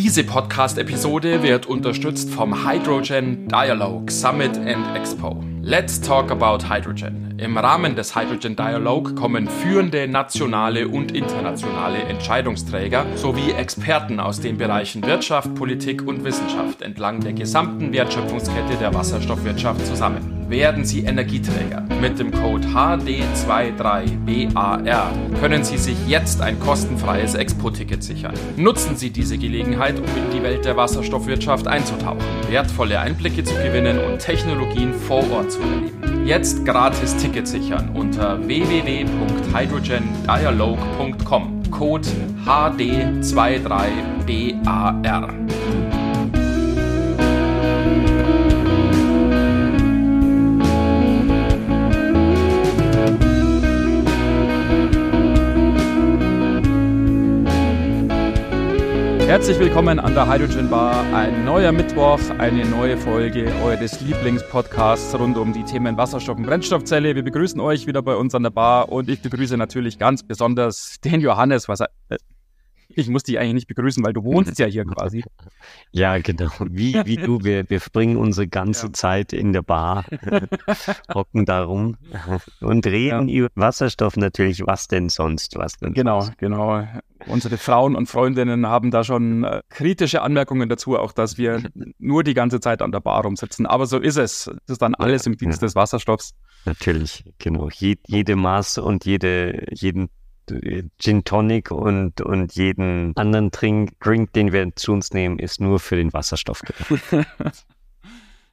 Diese Podcast-Episode wird unterstützt vom Hydrogen Dialogue Summit and Expo. Let's talk about hydrogen. Im Rahmen des Hydrogen Dialogue kommen führende nationale und internationale Entscheidungsträger sowie Experten aus den Bereichen Wirtschaft, Politik und Wissenschaft entlang der gesamten Wertschöpfungskette der Wasserstoffwirtschaft zusammen werden Sie Energieträger. Mit dem Code HD23BAR können Sie sich jetzt ein kostenfreies Expo-Ticket sichern. Nutzen Sie diese Gelegenheit, um in die Welt der Wasserstoffwirtschaft einzutauchen, wertvolle Einblicke zu gewinnen und Technologien vor Ort zu erleben. Jetzt gratis Ticket sichern unter www.hydrogendialogue.com. Code HD23BAR. Herzlich willkommen an der Hydrogen Bar. Ein neuer Mittwoch, eine neue Folge eures Lieblingspodcasts rund um die Themen Wasserstoff und Brennstoffzelle. Wir begrüßen euch wieder bei uns an der Bar und ich begrüße natürlich ganz besonders den Johannes. Was, äh, ich muss dich eigentlich nicht begrüßen, weil du wohnst ja hier quasi. Ja, genau. Wie, wie du, wir, wir verbringen unsere ganze ja. Zeit in der Bar, hocken da rum und reden ja. über Wasserstoff natürlich. Was denn sonst? Was denn genau, sonst? genau. Unsere Frauen und Freundinnen haben da schon äh, kritische Anmerkungen dazu, auch dass wir nur die ganze Zeit an der Bar rumsitzen. Aber so ist es. Das ist dann alles im Dienst ja. des Wasserstoffs. Natürlich, genau. Je, jede Maß und jede, jeden Gin Tonic und, und jeden anderen Drink, Drink, den wir zu uns nehmen, ist nur für den Wasserstoff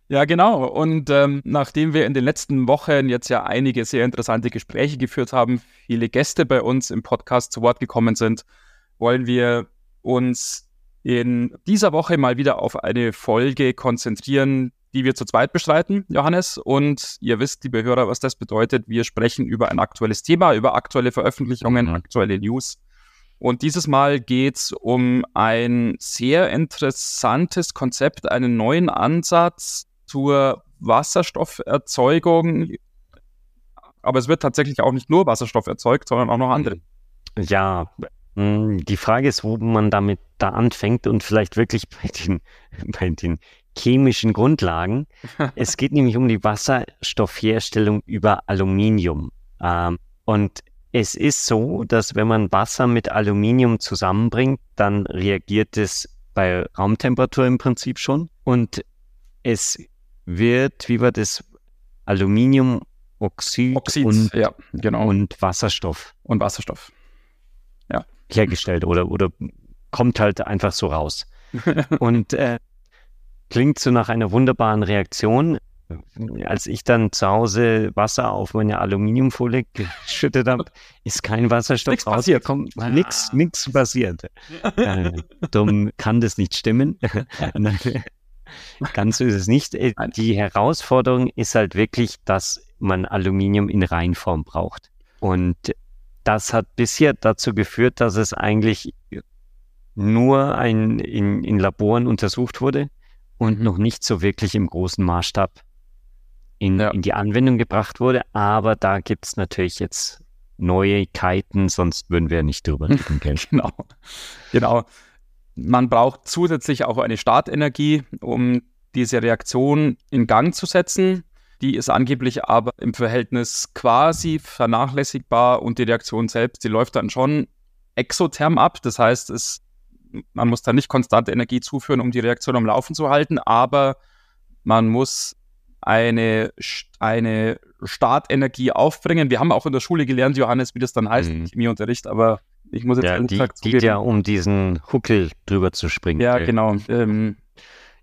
Ja, genau. Und ähm, nachdem wir in den letzten Wochen jetzt ja einige sehr interessante Gespräche geführt haben, viele Gäste bei uns im Podcast zu Wort gekommen sind, wollen wir uns in dieser Woche mal wieder auf eine Folge konzentrieren, die wir zu zweit bestreiten, Johannes. Und ihr wisst, liebe Hörer, was das bedeutet. Wir sprechen über ein aktuelles Thema, über aktuelle Veröffentlichungen, mhm. aktuelle News. Und dieses Mal geht es um ein sehr interessantes Konzept, einen neuen Ansatz zur Wasserstofferzeugung. Aber es wird tatsächlich auch nicht nur Wasserstoff erzeugt, sondern auch noch andere. Ja, hm, die Frage ist, wo man damit da anfängt und vielleicht wirklich bei den, bei den chemischen Grundlagen. es geht nämlich um die Wasserstoffherstellung über Aluminium. Ähm, und es ist so, dass wenn man Wasser mit Aluminium zusammenbringt, dann reagiert es bei Raumtemperatur im Prinzip schon. Und es wird, wie war das, Aluminiumoxid Oxid, und, ja, genau. und Wasserstoff. Und Wasserstoff. Ja. Hergestellt oder, oder kommt halt einfach so raus. und äh, Klingt so nach einer wunderbaren Reaktion. Als ich dann zu Hause Wasser auf meine Aluminiumfolie geschüttet habe, ist kein Wasserstoff nix raus. Passiert. Kommt nichts, nichts passiert. äh, dumm kann das nicht stimmen. Ganz so ist es nicht. Äh, die Herausforderung ist halt wirklich, dass man Aluminium in Reinform braucht. Und das hat bisher dazu geführt, dass es eigentlich nur ein, in, in Laboren untersucht wurde und noch nicht so wirklich im großen Maßstab in, ja. in die Anwendung gebracht wurde. Aber da gibt es natürlich jetzt Neuigkeiten, sonst würden wir nicht drüber reden. genau. genau. Man braucht zusätzlich auch eine Startenergie, um diese Reaktion in Gang zu setzen. Die ist angeblich aber im Verhältnis quasi vernachlässigbar und die Reaktion selbst, die läuft dann schon exotherm ab. Das heißt, es man muss da nicht konstante Energie zuführen, um die Reaktion am Laufen zu halten, aber man muss eine, eine Startenergie aufbringen. Wir haben auch in der Schule gelernt, Johannes, wie das dann heißt, mhm. Chemieunterricht, aber ich muss jetzt ja, die, die ja um diesen Huckel drüber zu springen. Ja, ey. genau. Ähm,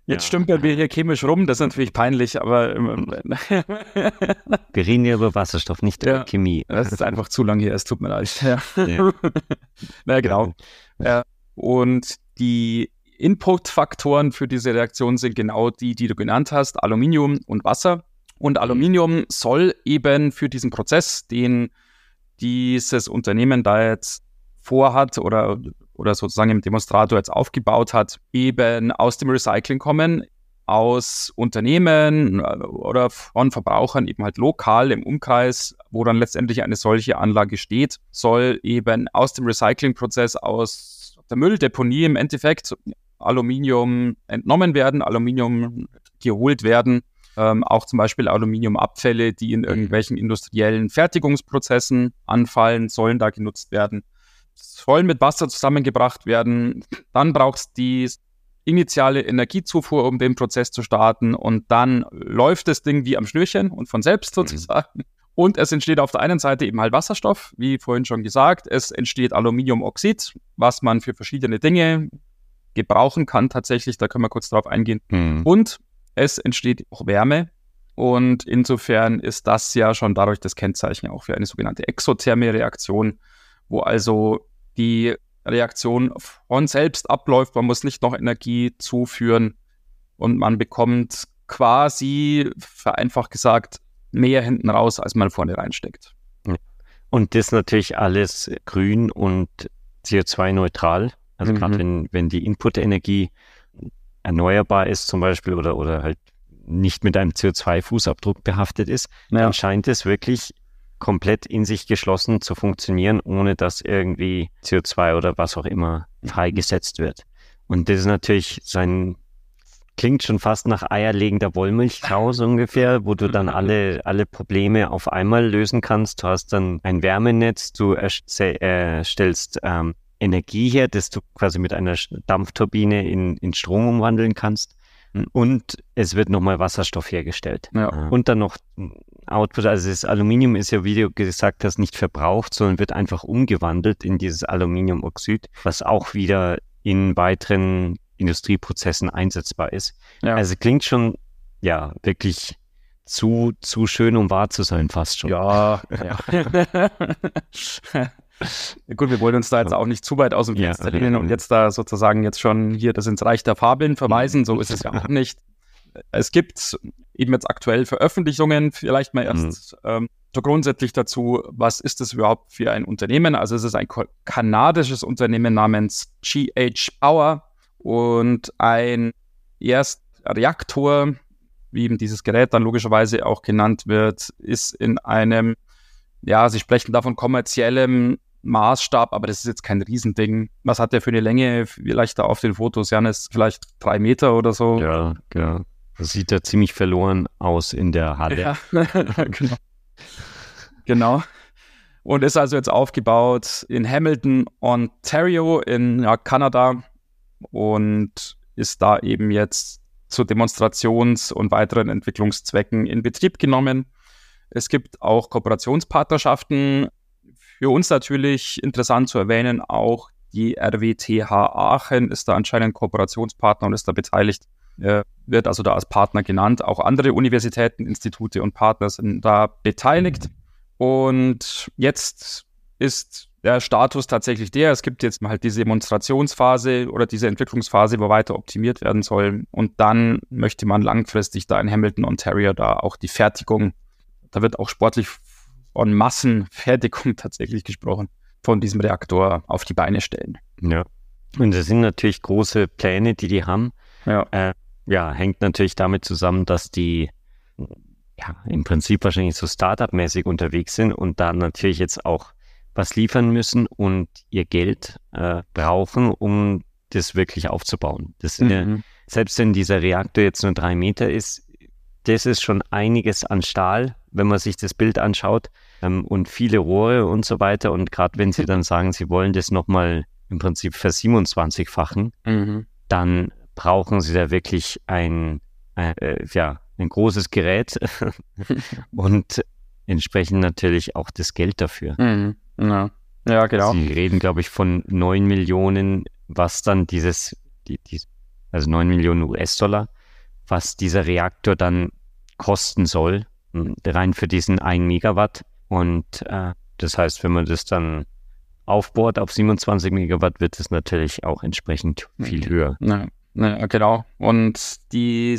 jetzt ja. stümpeln wir hier chemisch rum, das ist natürlich peinlich, aber ähm, wir reden ja über Wasserstoff, nicht ja, über Chemie. Das ist einfach zu lang hier, es tut mir leid. Ja. ja. naja, genau. Ja. Und die Inputfaktoren für diese Reaktion sind genau die, die du genannt hast, Aluminium und Wasser. Und Aluminium soll eben für diesen Prozess, den dieses Unternehmen da jetzt vorhat oder, oder sozusagen im Demonstrator jetzt aufgebaut hat, eben aus dem Recycling kommen, aus Unternehmen äh, oder von Verbrauchern eben halt lokal im Umkreis, wo dann letztendlich eine solche Anlage steht, soll eben aus dem Recyclingprozess aus der Mülldeponie im Endeffekt Aluminium entnommen werden, Aluminium geholt werden, ähm, auch zum Beispiel Aluminiumabfälle, die in mhm. irgendwelchen industriellen Fertigungsprozessen anfallen, sollen da genutzt werden, sollen mit Wasser zusammengebracht werden. Dann braucht es die initiale Energiezufuhr, um den Prozess zu starten und dann läuft das Ding wie am Schnürchen und von selbst mhm. sozusagen. Mhm. Und es entsteht auf der einen Seite eben halt Wasserstoff, wie vorhin schon gesagt. Es entsteht Aluminiumoxid, was man für verschiedene Dinge gebrauchen kann tatsächlich. Da können wir kurz drauf eingehen. Mhm. Und es entsteht auch Wärme. Und insofern ist das ja schon dadurch das Kennzeichen auch für eine sogenannte exotherme Reaktion, wo also die Reaktion von selbst abläuft. Man muss nicht noch Energie zuführen und man bekommt quasi, vereinfacht gesagt, mehr hinten raus, als man vorne reinsteckt. Und das natürlich alles grün und CO2-neutral. Also mhm. gerade wenn, wenn die Inputenergie erneuerbar ist zum Beispiel oder, oder halt nicht mit einem CO2-Fußabdruck behaftet ist, ja. dann scheint es wirklich komplett in sich geschlossen zu funktionieren, ohne dass irgendwie CO2 oder was auch immer freigesetzt wird. Und das ist natürlich sein, klingt schon fast nach eierlegender Wollmilchsau so ungefähr, wo du dann alle, alle Probleme auf einmal lösen kannst. Du hast dann ein Wärmenetz, du erstellst ähm, Energie her, das du quasi mit einer Dampfturbine in, in Strom umwandeln kannst. Hm. Und es wird nochmal Wasserstoff hergestellt. Ja. Und dann noch Output, also das Aluminium ist ja, wie du gesagt hast, nicht verbraucht, sondern wird einfach umgewandelt in dieses Aluminiumoxid, was auch wieder in weiteren Industrieprozessen einsetzbar ist. Ja. Also klingt schon, ja, wirklich zu, zu schön, um wahr zu sein, fast schon. Ja, ja. Gut, wir wollen uns da jetzt auch nicht zu weit aus dem Fenster ja, lehnen und jetzt da sozusagen jetzt schon hier das ins Reich der Fabeln verweisen. So ist es ja auch nicht. Es gibt eben jetzt aktuell Veröffentlichungen, vielleicht mal erst mhm. ähm, so grundsätzlich dazu, was ist das überhaupt für ein Unternehmen? Also es ist ein kanadisches Unternehmen namens GH Power und ein Erstreaktor, wie eben dieses Gerät dann logischerweise auch genannt wird, ist in einem, ja, sie sprechen davon kommerziellem Maßstab, aber das ist jetzt kein Riesending. Was hat der für eine Länge? Vielleicht da auf den Fotos, Janis, vielleicht drei Meter oder so. Ja, ja. Das sieht ja ziemlich verloren aus in der Halle. Ja, genau. genau. Und ist also jetzt aufgebaut in Hamilton, Ontario in ja, Kanada und ist da eben jetzt zu Demonstrations- und weiteren Entwicklungszwecken in Betrieb genommen. Es gibt auch Kooperationspartnerschaften für uns natürlich interessant zu erwähnen, auch die RWTH Aachen ist da anscheinend Kooperationspartner und ist da beteiligt, wird also da als Partner genannt. Auch andere Universitäten, Institute und Partner sind da beteiligt. Und jetzt ist der Status tatsächlich der, es gibt jetzt halt diese Demonstrationsphase oder diese Entwicklungsphase, wo weiter optimiert werden soll. Und dann möchte man langfristig da in Hamilton, Ontario, da auch die Fertigung, da wird auch sportlich von Massenfertigung tatsächlich gesprochen, von diesem Reaktor auf die Beine stellen. Ja. Und das sind natürlich große Pläne, die die haben. Ja. Äh, ja, hängt natürlich damit zusammen, dass die ja, im Prinzip wahrscheinlich so Startup-mäßig unterwegs sind und da natürlich jetzt auch was liefern müssen und ihr Geld äh, brauchen, um das wirklich aufzubauen. Das mhm. ja, selbst wenn dieser Reaktor jetzt nur drei Meter ist, das ist schon einiges an Stahl, wenn man sich das Bild anschaut ähm, und viele Rohre und so weiter. Und gerade wenn Sie dann sagen, Sie wollen das nochmal im Prinzip versiebenundzwanzigfachen, mhm. dann brauchen Sie da wirklich ein, äh, äh ja, ein großes Gerät und entsprechend natürlich auch das Geld dafür. Mhm. Ja. ja, genau. Sie reden, glaube ich, von 9 Millionen, was dann dieses, die, die, also 9 Millionen US-Dollar, was dieser Reaktor dann kosten soll, hm, rein für diesen 1 Megawatt. Und äh, das heißt, wenn man das dann aufbohrt auf 27 Megawatt, wird es natürlich auch entsprechend viel höher. Ja, ja, genau. Und die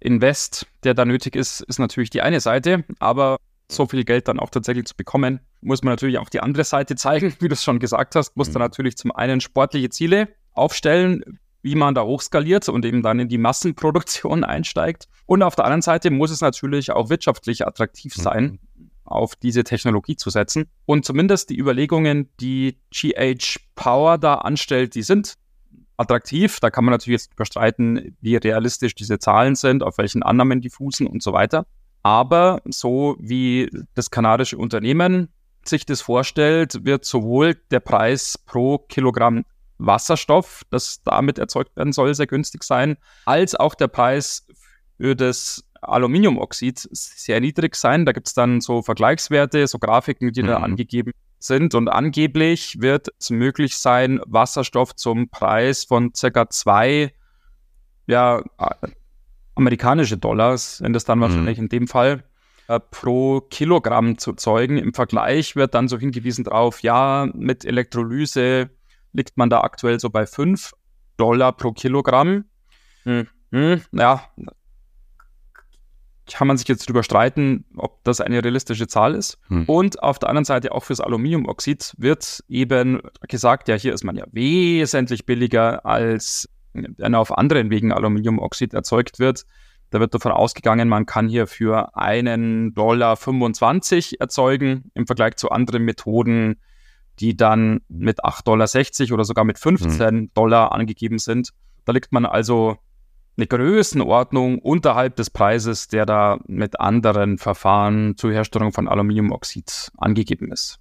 Invest, der da nötig ist, ist natürlich die eine Seite, aber so viel Geld dann auch tatsächlich zu bekommen, muss man natürlich auch die andere Seite zeigen, wie du es schon gesagt hast, muss mhm. dann natürlich zum einen sportliche Ziele aufstellen, wie man da hochskaliert und eben dann in die Massenproduktion einsteigt. Und auf der anderen Seite muss es natürlich auch wirtschaftlich attraktiv sein, mhm. auf diese Technologie zu setzen. Und zumindest die Überlegungen, die GH Power da anstellt, die sind attraktiv. Da kann man natürlich jetzt überstreiten, wie realistisch diese Zahlen sind, auf welchen Annahmen die fußen und so weiter. Aber so wie das kanadische Unternehmen sich das vorstellt, wird sowohl der Preis pro Kilogramm Wasserstoff, das damit erzeugt werden soll, sehr günstig sein, als auch der Preis für das Aluminiumoxid sehr niedrig sein. Da gibt es dann so Vergleichswerte, so Grafiken, die mhm. da angegeben sind. Und angeblich wird es möglich sein, Wasserstoff zum Preis von circa zwei ja, amerikanische Dollars, wenn das dann mhm. wahrscheinlich in dem Fall, äh, pro Kilogramm zu zeugen. Im Vergleich wird dann so hingewiesen drauf, ja, mit Elektrolyse liegt man da aktuell so bei 5 Dollar pro Kilogramm. Hm, hm, ja, kann man sich jetzt drüber streiten, ob das eine realistische Zahl ist. Hm. Und auf der anderen Seite auch fürs Aluminiumoxid wird eben gesagt, ja, hier ist man ja wesentlich billiger als wenn auf anderen Wegen Aluminiumoxid erzeugt wird. Da wird davon ausgegangen, man kann hier für einen Dollar 25 erzeugen im Vergleich zu anderen Methoden, die dann mit 8,60 Dollar oder sogar mit 15 mhm. Dollar angegeben sind. Da liegt man also eine Größenordnung unterhalb des Preises, der da mit anderen Verfahren zur Herstellung von Aluminiumoxid angegeben ist.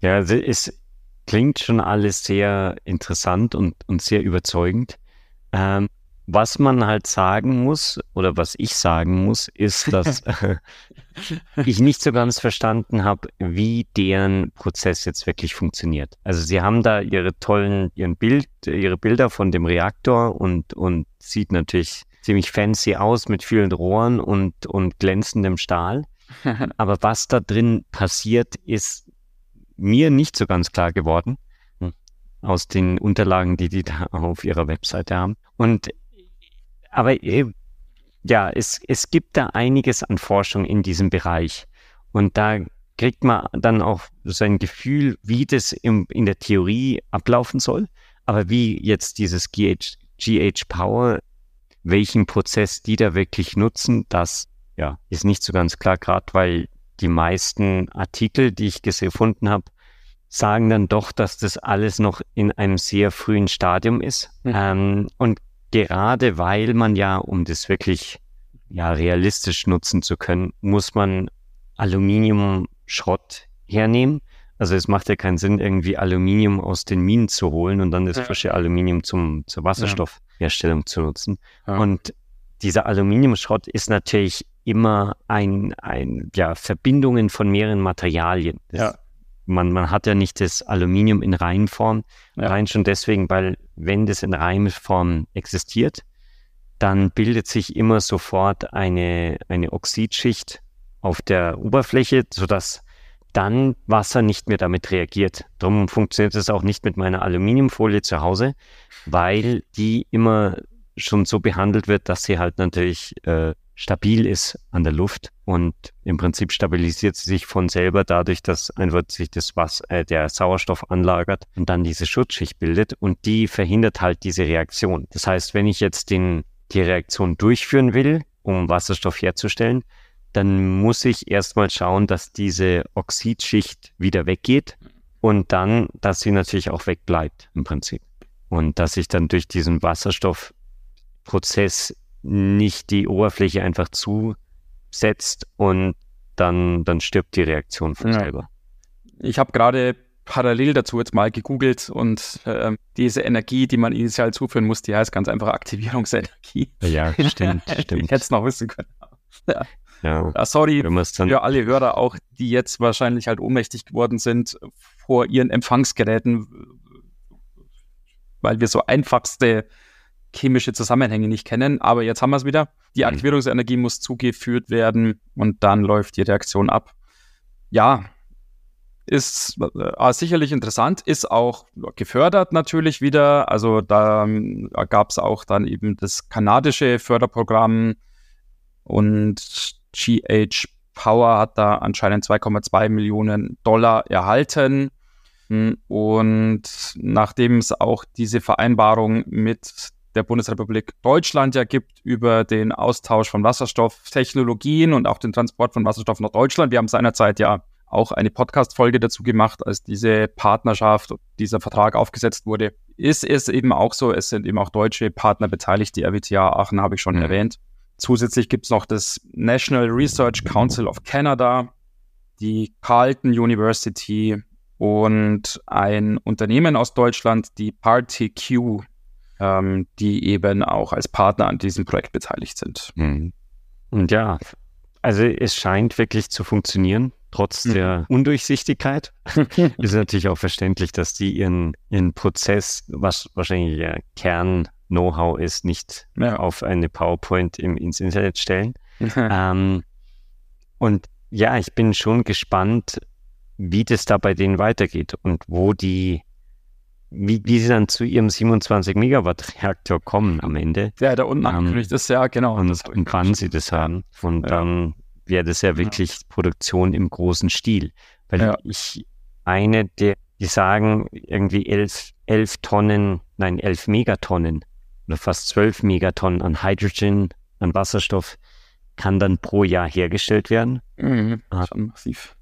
Ja, also es klingt schon alles sehr interessant und, und sehr überzeugend. Ähm, was man halt sagen muss oder was ich sagen muss, ist, dass ich nicht so ganz verstanden habe, wie deren Prozess jetzt wirklich funktioniert. Also sie haben da ihre tollen, ihren Bild, ihre Bilder von dem Reaktor und, und sieht natürlich ziemlich fancy aus mit vielen Rohren und, und glänzendem Stahl. Aber was da drin passiert, ist mir nicht so ganz klar geworden hm, aus den Unterlagen, die die da auf ihrer Webseite haben. Und aber äh, ja, es, es gibt da einiges an Forschung in diesem Bereich. Und da kriegt man dann auch so ein Gefühl, wie das im, in der Theorie ablaufen soll. Aber wie jetzt dieses GH, GH Power, welchen Prozess die da wirklich nutzen, das ja, ist nicht so ganz klar, gerade weil die meisten Artikel, die ich gefunden habe, sagen dann doch, dass das alles noch in einem sehr frühen Stadium ist. Mhm. Ähm, und gerade weil man ja, um das wirklich ja realistisch nutzen zu können, muss man Aluminiumschrott hernehmen. Also es macht ja keinen Sinn, irgendwie Aluminium aus den Minen zu holen und dann das ja. frische Aluminium zum, zur Wasserstoffherstellung zu nutzen. Ja. Und dieser Aluminiumschrott ist natürlich immer ein, ein, ja, Verbindungen von mehreren Materialien. Das ja man, man hat ja nicht das Aluminium in Reihenform, ja. rein schon deswegen, weil wenn das in Reihenform existiert, dann bildet sich immer sofort eine, eine Oxidschicht auf der Oberfläche, sodass dann Wasser nicht mehr damit reagiert. Darum funktioniert es auch nicht mit meiner Aluminiumfolie zu Hause, weil die immer schon so behandelt wird, dass sie halt natürlich äh, stabil ist an der Luft und im Prinzip stabilisiert sie sich von selber dadurch, dass einfach sich das was äh, der Sauerstoff anlagert und dann diese Schutzschicht bildet und die verhindert halt diese Reaktion. Das heißt, wenn ich jetzt den die Reaktion durchführen will, um Wasserstoff herzustellen, dann muss ich erstmal schauen, dass diese Oxidschicht wieder weggeht und dann, dass sie natürlich auch wegbleibt im Prinzip. Und dass ich dann durch diesen Wasserstoffprozess nicht die Oberfläche einfach zusetzt und dann, dann stirbt die Reaktion von ja. selber. Ich habe gerade parallel dazu jetzt mal gegoogelt und äh, diese Energie, die man initial zuführen muss, die heißt ganz einfach Aktivierungsenergie. Ja, stimmt, stimmt. Ich hätte es noch wissen können. Ja. Ja. ja sorry für alle Hörer auch, die jetzt wahrscheinlich halt ohnmächtig geworden sind vor ihren Empfangsgeräten, weil wir so einfachste chemische Zusammenhänge nicht kennen. Aber jetzt haben wir es wieder. Die mhm. Aktivierungsenergie muss zugeführt werden und dann läuft die Reaktion ab. Ja, ist äh, sicherlich interessant, ist auch gefördert natürlich wieder. Also da ähm, gab es auch dann eben das kanadische Förderprogramm und GH Power hat da anscheinend 2,2 Millionen Dollar erhalten. Hm, und nachdem es auch diese Vereinbarung mit der Bundesrepublik Deutschland ja gibt über den Austausch von Wasserstofftechnologien und auch den Transport von Wasserstoff nach Deutschland. Wir haben seinerzeit ja auch eine Podcast-Folge dazu gemacht, als diese Partnerschaft, dieser Vertrag aufgesetzt wurde. ist es eben auch so, es sind eben auch deutsche Partner beteiligt, die RWTH Aachen habe ich schon mhm. erwähnt. Zusätzlich gibt es noch das National Research Council of Canada, die Carleton University und ein Unternehmen aus Deutschland, die PartyQ, ähm, die eben auch als Partner an diesem Projekt beteiligt sind. Mhm. Und ja, also es scheint wirklich zu funktionieren, trotz mhm. der Undurchsichtigkeit. ist natürlich auch verständlich, dass die ihren, ihren Prozess, was wahrscheinlich ja Kern-Know-how ist, nicht ja. auf eine PowerPoint im, ins Internet stellen. ähm, und ja, ich bin schon gespannt, wie das da bei denen weitergeht und wo die, wie, wie sie dann zu ihrem 27 Megawatt Reaktor kommen am Ende. Ja, da unten ähm, angekündigt ist, ja, genau. Und, und wann sie das haben. Und ja. dann wäre das ja wirklich ja. Produktion im großen Stil. Weil ja. ich eine der, die sagen, irgendwie elf, elf Tonnen, nein, elf Megatonnen oder fast zwölf Megatonnen an Hydrogen, an Wasserstoff kann dann pro Jahr hergestellt werden. Mhm, ah. schon massiv.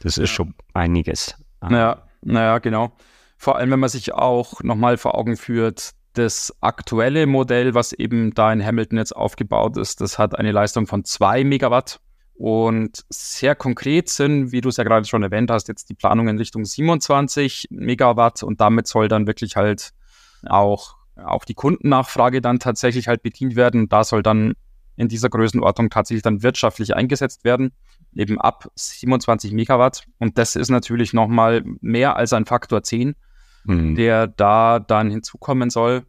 Das ist schon einiges. Naja, naja, genau. Vor allem, wenn man sich auch nochmal vor Augen führt, das aktuelle Modell, was eben da in Hamilton jetzt aufgebaut ist, das hat eine Leistung von zwei Megawatt. Und sehr konkret sind, wie du es ja gerade schon erwähnt hast, jetzt die Planungen in Richtung 27 Megawatt und damit soll dann wirklich halt auch, auch die Kundennachfrage dann tatsächlich halt bedient werden. Da soll dann in dieser Größenordnung tatsächlich dann wirtschaftlich eingesetzt werden, eben ab 27 Megawatt. Und das ist natürlich nochmal mehr als ein Faktor 10, mhm. der da dann hinzukommen soll.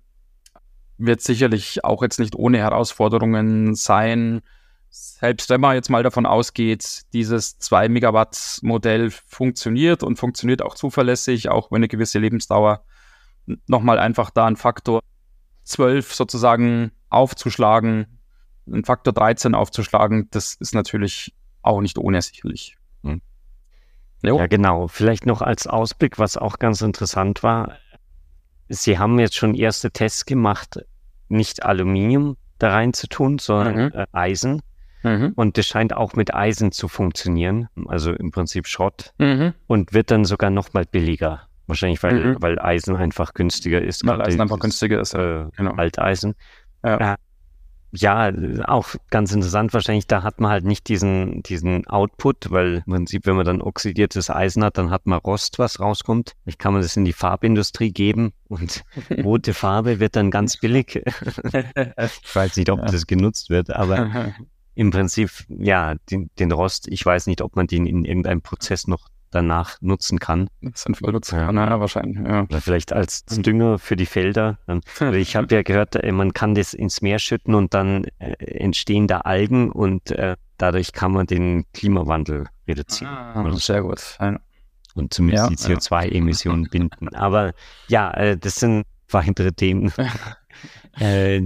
Wird sicherlich auch jetzt nicht ohne Herausforderungen sein. Selbst wenn man jetzt mal davon ausgeht, dieses 2 Megawatt Modell funktioniert und funktioniert auch zuverlässig, auch wenn eine gewisse Lebensdauer nochmal einfach da ein Faktor 12 sozusagen aufzuschlagen, einen Faktor 13 aufzuschlagen, das ist natürlich auch nicht unersichtlich. Hm. Ja, genau. Vielleicht noch als Ausblick, was auch ganz interessant war. Sie haben jetzt schon erste Tests gemacht, nicht Aluminium da rein zu tun, sondern mhm. äh, Eisen. Mhm. Und das scheint auch mit Eisen zu funktionieren, also im Prinzip Schrott. Mhm. Und wird dann sogar noch mal billiger. Wahrscheinlich, weil, mhm. weil Eisen einfach günstiger ist. Weil Eisen einfach günstiger ist, äh, genau. Alteisen. Ja. Ja, auch ganz interessant wahrscheinlich, da hat man halt nicht diesen, diesen Output, weil im Prinzip, wenn man dann oxidiertes Eisen hat, dann hat man Rost, was rauskommt. Vielleicht kann man das in die Farbindustrie geben und rote Farbe wird dann ganz billig. ich weiß nicht, ob das genutzt wird, aber im Prinzip, ja, den, den Rost, ich weiß nicht, ob man den in irgendeinem Prozess noch danach nutzen kann. Sinnvoll nutzen kann, ja. ja, wahrscheinlich. Ja. Oder vielleicht als mhm. Dünger für die Felder. ich habe ja gehört, äh, man kann das ins Meer schütten und dann äh, entstehen da Algen und äh, dadurch kann man den Klimawandel reduzieren. Ah, sehr gut. Und zumindest ja, die CO2-Emissionen binden. Aber ja, äh, das sind weitere Themen. äh,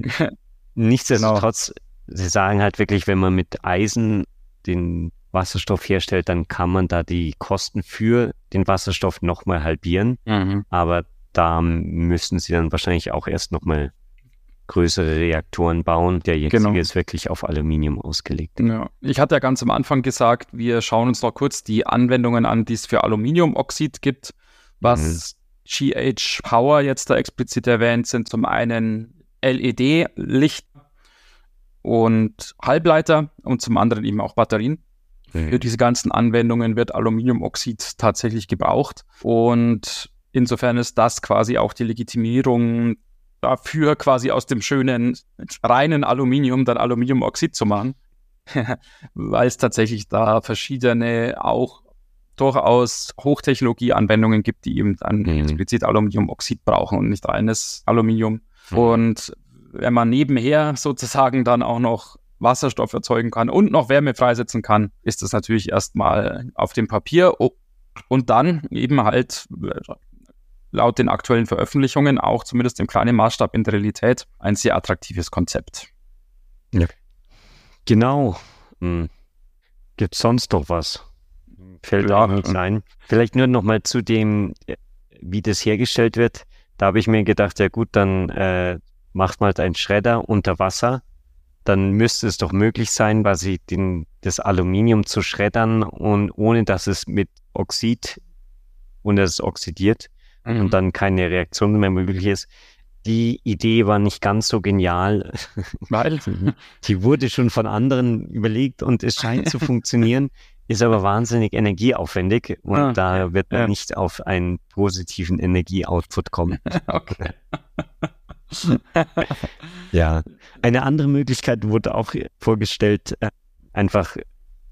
nichtsdestotrotz, genau. sie sagen halt wirklich, wenn man mit Eisen den Wasserstoff herstellt, dann kann man da die Kosten für den Wasserstoff nochmal halbieren. Mhm. Aber da müssen sie dann wahrscheinlich auch erst nochmal größere Reaktoren bauen. Der jetzige genau. ist wirklich auf Aluminium ausgelegt. Ja. Ich hatte ja ganz am Anfang gesagt, wir schauen uns noch kurz die Anwendungen an, die es für Aluminiumoxid gibt. Was mhm. GH Power jetzt da explizit erwähnt, sind zum einen LED-Licht und Halbleiter und zum anderen eben auch Batterien. Mhm. Für diese ganzen Anwendungen wird Aluminiumoxid tatsächlich gebraucht. Und insofern ist das quasi auch die Legitimierung dafür, quasi aus dem schönen, reinen Aluminium dann Aluminiumoxid zu machen. Weil es tatsächlich da verschiedene auch durchaus Hochtechnologie-Anwendungen gibt, die eben dann mhm. explizit Aluminiumoxid brauchen und nicht reines Aluminium. Mhm. Und wenn man nebenher sozusagen dann auch noch Wasserstoff erzeugen kann und noch Wärme freisetzen kann, ist das natürlich erstmal auf dem Papier und dann eben halt äh, laut den aktuellen Veröffentlichungen auch zumindest im kleinen Maßstab in der Realität ein sehr attraktives Konzept. Ja. Genau. Hm. Gibt sonst noch was? Fällt ja, nichts ein. Vielleicht nur noch mal zu dem, äh, wie das hergestellt wird. Da habe ich mir gedacht, ja gut, dann äh, macht man halt einen Schredder unter Wasser dann müsste es doch möglich sein, quasi den, das Aluminium zu schreddern und ohne dass es mit Oxid und es oxidiert mhm. und dann keine Reaktion mehr möglich ist. Die Idee war nicht ganz so genial. Weil? Die wurde schon von anderen überlegt und es scheint zu funktionieren, ist aber wahnsinnig energieaufwendig und ah, da wird man ja. nicht auf einen positiven Energieoutput kommen. Okay. ja. Eine andere Möglichkeit wurde auch vorgestellt, äh, einfach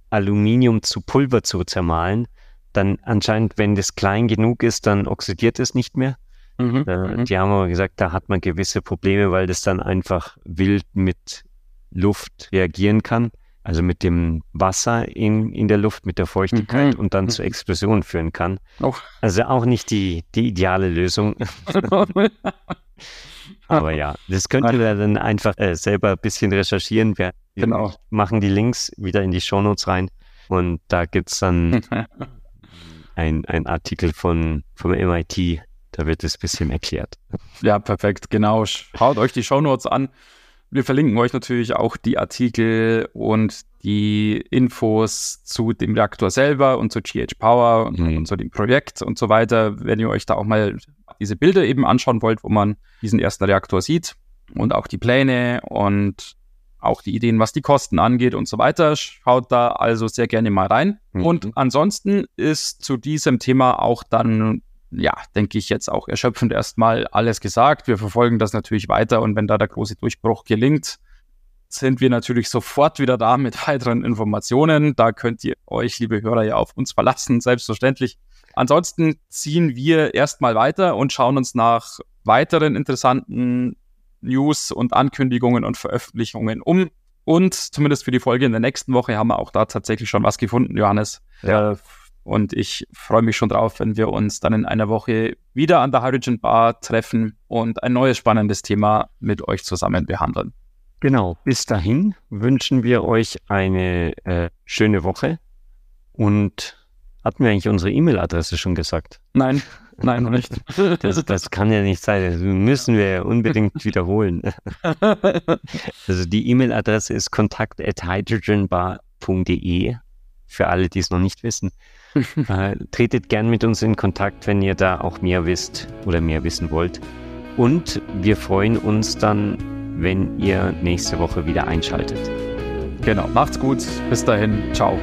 Aluminium zu Pulver zu zermahlen. Dann anscheinend, wenn das klein genug ist, dann oxidiert es nicht mehr. Mhm, mhm. die haben aber gesagt, da hat man gewisse Probleme, weil das dann einfach wild mit Luft reagieren kann. Also mit dem Wasser in, in der Luft, mit der Feuchtigkeit mhm. und dann mhm. zur Explosion führen kann. Oh. Also auch nicht die, die ideale Lösung. Aber ja, das könnt ihr dann einfach äh, selber ein bisschen recherchieren. Wir, genau. machen die Links wieder in die Shownotes rein und da gibt es dann ein, ein Artikel von, vom MIT, da wird es ein bisschen erklärt. Ja, perfekt, genau. Schaut euch die Shownotes an. Wir verlinken euch natürlich auch die Artikel und die Infos zu dem Reaktor selber und zu GH Power mhm. und zu dem Projekt und so weiter, wenn ihr euch da auch mal diese Bilder eben anschauen wollt, wo man diesen ersten Reaktor sieht und auch die Pläne und auch die Ideen, was die Kosten angeht und so weiter. Schaut da also sehr gerne mal rein. Mhm. Und ansonsten ist zu diesem Thema auch dann, ja, denke ich jetzt auch erschöpfend erstmal alles gesagt. Wir verfolgen das natürlich weiter und wenn da der große Durchbruch gelingt, sind wir natürlich sofort wieder da mit weiteren Informationen. Da könnt ihr euch, liebe Hörer, ja auf uns verlassen, selbstverständlich. Ansonsten ziehen wir erstmal weiter und schauen uns nach weiteren interessanten News und Ankündigungen und Veröffentlichungen um. Und zumindest für die Folge in der nächsten Woche haben wir auch da tatsächlich schon was gefunden, Johannes. Ja. Äh, und ich freue mich schon drauf, wenn wir uns dann in einer Woche wieder an der Hydrogen Bar treffen und ein neues spannendes Thema mit euch zusammen behandeln. Genau, bis dahin wünschen wir euch eine äh, schöne Woche und hatten wir eigentlich unsere E-Mail-Adresse schon gesagt? Nein, nein, noch nicht. Das, das kann ja nicht sein. Das müssen wir unbedingt wiederholen. Also die E-Mail-Adresse ist kontakt.hydrogenbar.de für alle, die es noch nicht wissen. äh, tretet gern mit uns in Kontakt, wenn ihr da auch mehr wisst oder mehr wissen wollt. Und wir freuen uns dann, wenn ihr nächste Woche wieder einschaltet. Genau, macht's gut. Bis dahin. Ciao.